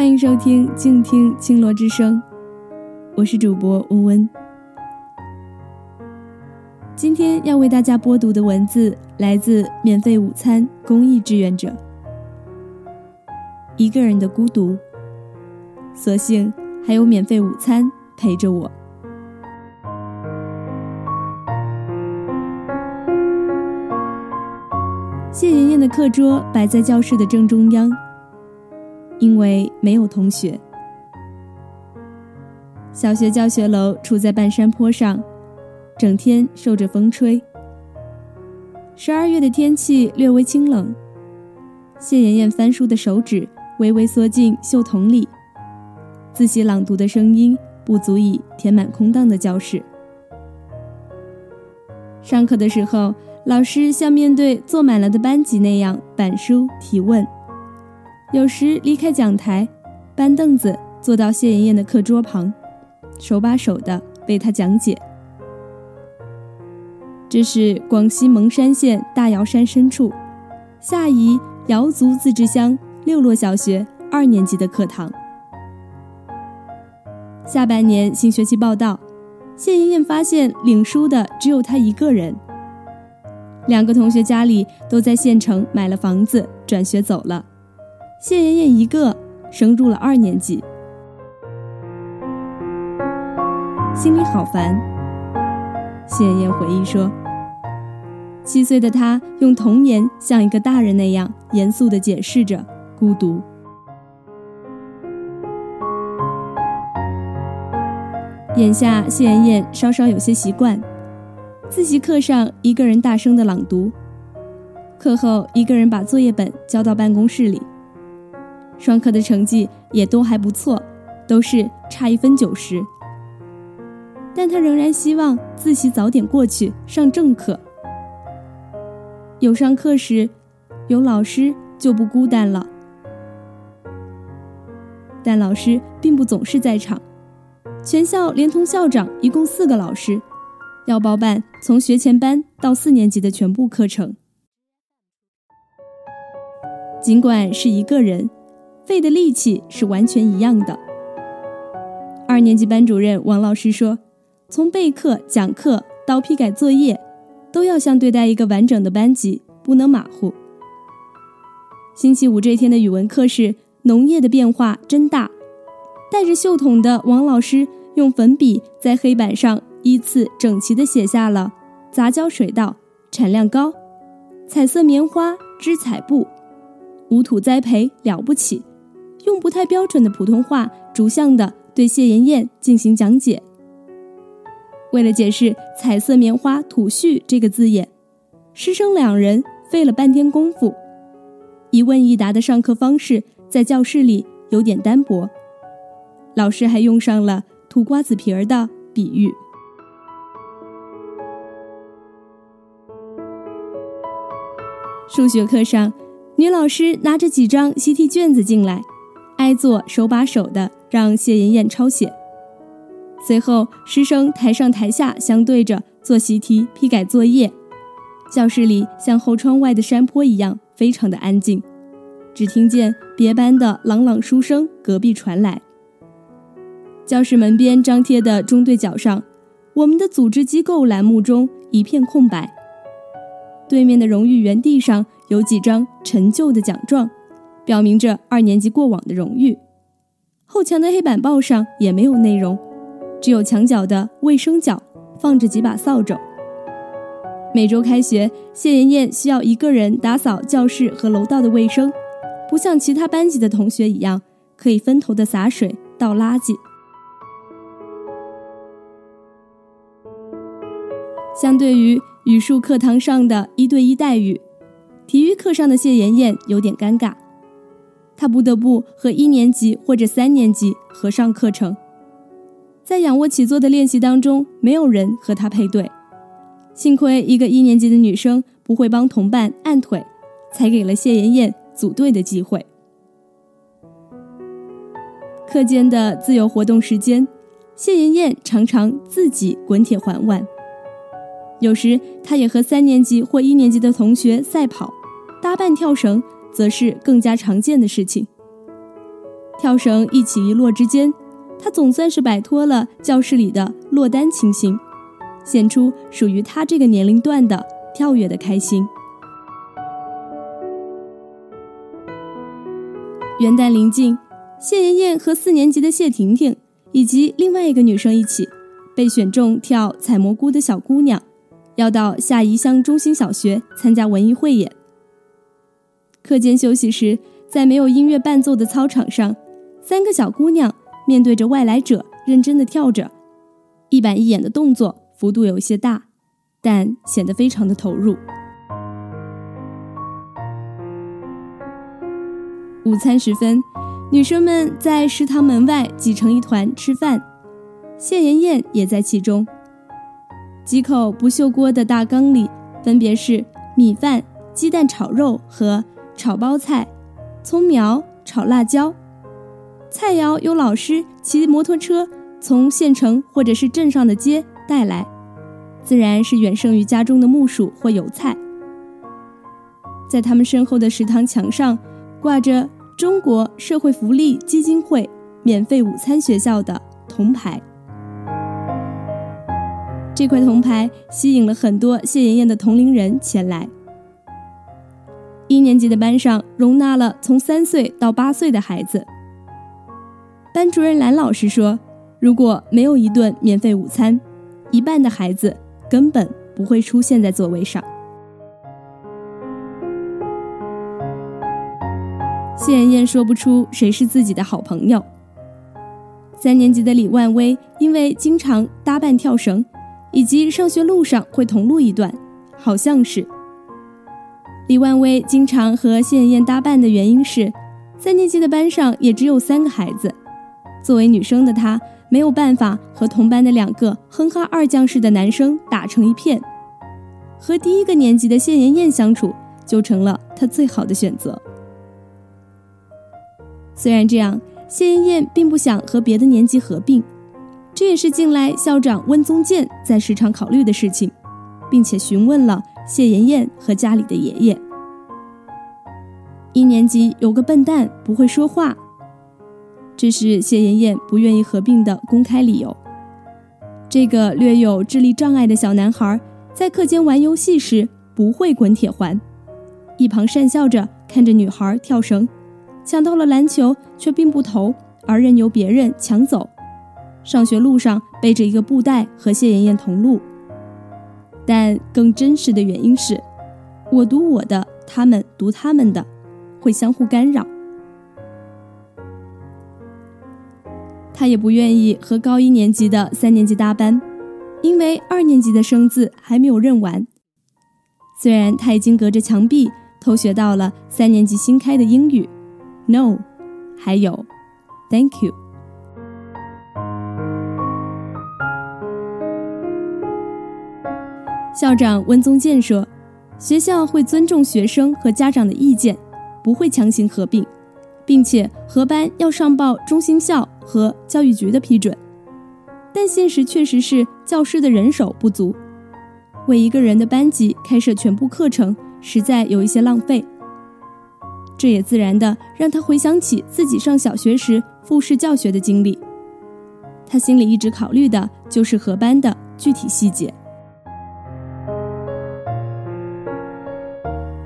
欢迎收听静听青罗之声，我是主播温温。今天要为大家播读的文字来自免费午餐公益志愿者。一个人的孤独，所幸还有免费午餐陪着我。谢妍妍的课桌摆在教室的正中央。因为没有同学，小学教学楼处在半山坡上，整天受着风吹。十二月的天气略微清冷，谢妍妍翻书的手指微微缩进袖筒里，自习朗读的声音不足以填满空荡的教室。上课的时候，老师像面对坐满了的班级那样板书提问。有时离开讲台，搬凳子坐到谢妍妍的课桌旁，手把手的为她讲解。这是广西蒙山县大瑶山深处，下邑瑶族自治乡六洛小学二年级的课堂。下半年新学期报道，谢妍妍发现领书的只有她一个人，两个同学家里都在县城买了房子，转学走了。谢妍妍一个升入了二年级，心里好烦。谢妍妍回忆说：“七岁的她用童年像一个大人那样严肃的解释着孤独。”眼下，谢妍妍稍稍有些习惯，自习课上一个人大声的朗读，课后一个人把作业本交到办公室里。双课的成绩也都还不错，都是差一分九十。但他仍然希望自习早点过去上正课。有上课时，有老师就不孤单了。但老师并不总是在场，全校连同校长一共四个老师，要包办从学前班到四年级的全部课程。尽管是一个人。费的力气是完全一样的。二年级班主任王老师说：“从备课、讲课到批改作业，都要像对待一个完整的班级，不能马虎。”星期五这天的语文课是农业的变化真大。带着袖筒的王老师用粉笔在黑板上依次整齐地写下了“杂交水稻产量高，彩色棉花织彩布，无土栽培了不起。”用不太标准的普通话，逐项的对谢妍妍进行讲解。为了解释“彩色棉花吐絮”这个字眼，师生两人费了半天功夫。一问一答的上课方式在教室里有点单薄，老师还用上了土瓜子皮儿的比喻。数学课上，女老师拿着几张习题卷子进来。挨坐手把手的让谢妍妍抄写，随后师生台上台下相对着做习题、批改作业。教室里像后窗外的山坡一样，非常的安静，只听见别班的朗朗书声隔壁传来。教室门边张贴的中队角上，我们的组织机构栏目中一片空白。对面的荣誉园地上有几张陈旧的奖状。表明着二年级过往的荣誉。后墙的黑板报上也没有内容，只有墙角的卫生角放着几把扫帚。每周开学，谢妍妍需要一个人打扫教室和楼道的卫生，不像其他班级的同学一样可以分头的洒水、倒垃圾。相对于语数课堂上的一对一待遇，体育课上的谢妍妍有点尴尬。他不得不和一年级或者三年级合上课程，在仰卧起坐的练习当中，没有人和他配对。幸亏一个一年级的女生不会帮同伴按腿，才给了谢妍妍组队的机会。课间的自由活动时间，谢妍妍常常自己滚铁环玩。有时，她也和三年级或一年级的同学赛跑、搭伴跳绳。则是更加常见的事情。跳绳一起一落之间，他总算是摆脱了教室里的落单情形，显出属于他这个年龄段的跳跃的开心。元旦临近，谢妍妍和四年级的谢婷婷以及另外一个女生一起，被选中跳采蘑菇的小姑娘，要到下宜乡中心小学参加文艺汇演。课间休息时，在没有音乐伴奏的操场上，三个小姑娘面对着外来者，认真的跳着，一板一眼的动作幅度有些大，但显得非常的投入。午餐时分，女生们在食堂门外挤成一团吃饭，谢妍妍也在其中。几口不锈锅的大缸里，分别是米饭、鸡蛋炒肉和炒包菜、葱苗炒辣椒。菜肴由老师骑摩托车从县城或者是镇上的街带来，自然是远胜于家中的木薯或油菜。在他们身后的食堂墙上。挂着中国社会福利基金会免费午餐学校的铜牌，这块铜牌吸引了很多谢妍妍的同龄人前来。一年级的班上容纳了从三岁到八岁的孩子。班主任兰老师说：“如果没有一顿免费午餐，一半的孩子根本不会出现在座位上。”谢妍妍说不出谁是自己的好朋友。三年级的李万威因为经常搭伴跳绳，以及上学路上会同路一段，好像是。李万威经常和谢妍妍搭伴的原因是，三年级的班上也只有三个孩子，作为女生的她没有办法和同班的两个哼哈二将式的男生打成一片，和第一个年级的谢妍妍相处就成了她最好的选择。虽然这样，谢妍妍并不想和别的年级合并，这也是近来校长温宗建在时常考虑的事情，并且询问了谢妍妍和家里的爷爷。一年级有个笨蛋不会说话，这是谢妍妍不愿意合并的公开理由。这个略有智力障碍的小男孩在课间玩游戏时不会滚铁环，一旁讪笑着看着女孩跳绳。抢到了篮球，却并不投，而任由别人抢走。上学路上背着一个布袋和谢妍妍同路，但更真实的原因是，我读我的，他们读他们的，会相互干扰。他也不愿意和高一年级的三年级搭班，因为二年级的生字还没有认完。虽然他已经隔着墙壁偷学到了三年级新开的英语。No，还有，Thank you。校长温宗建说：“学校会尊重学生和家长的意见，不会强行合并，并且合班要上报中心校和教育局的批准。但现实确实是教师的人手不足，为一个人的班级开设全部课程，实在有一些浪费。”这也自然的让他回想起自己上小学时复试教学的经历，他心里一直考虑的就是合班的具体细节。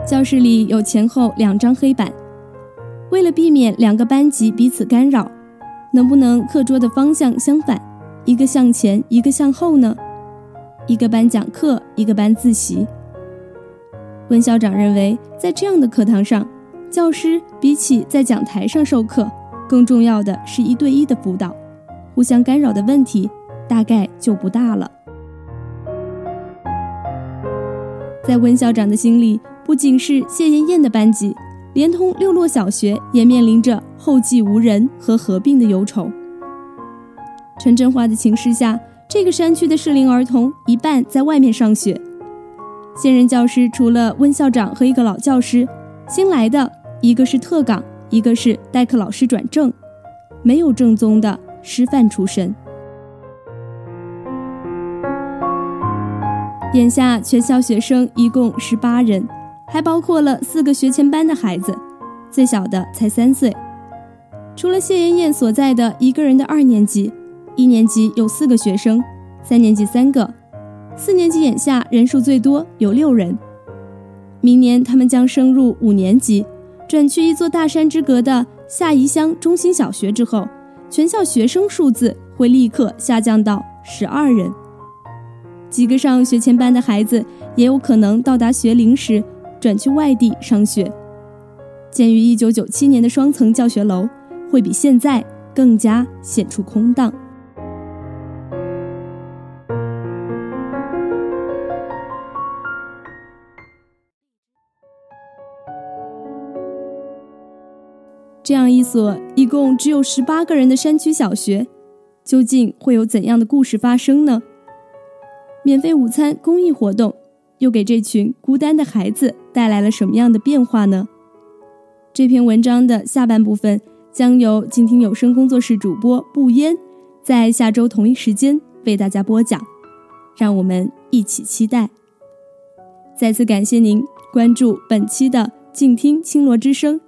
教室里有前后两张黑板，为了避免两个班级彼此干扰，能不能课桌的方向相反，一个向前，一个向后呢？一个班讲课，一个班自习。温校长认为，在这样的课堂上。教师比起在讲台上授课，更重要的是一对一的辅导，互相干扰的问题大概就不大了。在温校长的心里，不仅是谢艳艳的班级，连同六洛小学也面临着后继无人和合并的忧愁。城镇化的情势下，这个山区的适龄儿童一半在外面上学，现任教师除了温校长和一个老教师，新来的。一个是特岗，一个是代课老师转正，没有正宗的师范出身。眼下全校学生一共十八人，还包括了四个学前班的孩子，最小的才三岁。除了谢妍妍所在的一个人的二年级，一年级有四个学生，三年级三个，四年级眼下人数最多有六人。明年他们将升入五年级，转去一座大山之隔的下宜乡中心小学之后，全校学生数字会立刻下降到十二人。几个上学前班的孩子也有可能到达学龄时转去外地上学。建于一九九七年的双层教学楼会比现在更加显出空荡。这样一所一共只有十八个人的山区小学，究竟会有怎样的故事发生呢？免费午餐公益活动又给这群孤单的孩子带来了什么样的变化呢？这篇文章的下半部分将由静听有声工作室主播不烟在下周同一时间为大家播讲，让我们一起期待。再次感谢您关注本期的静听青罗之声。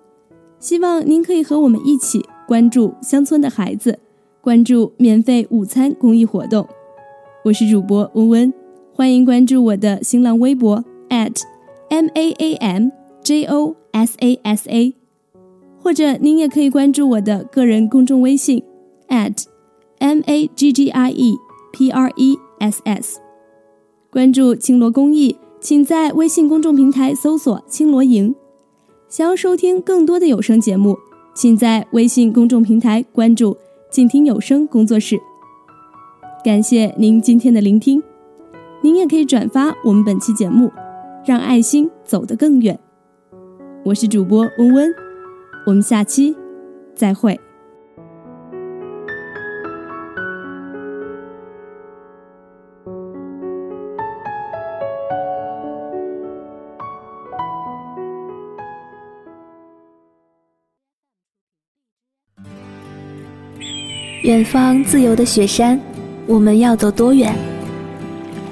希望您可以和我们一起关注乡村的孩子，关注免费午餐公益活动。我是主播温温，欢迎关注我的新浪微博 @m a a m j o s a s a，或者您也可以关注我的个人公众微信 @m a g g i e p r e s s。关注青罗公益，请在微信公众平台搜索“青罗营”。想要收听更多的有声节目，请在微信公众平台关注“静听有声工作室”。感谢您今天的聆听，您也可以转发我们本期节目，让爱心走得更远。我是主播温温，我们下期再会。远方自由的雪山，我们要走多远？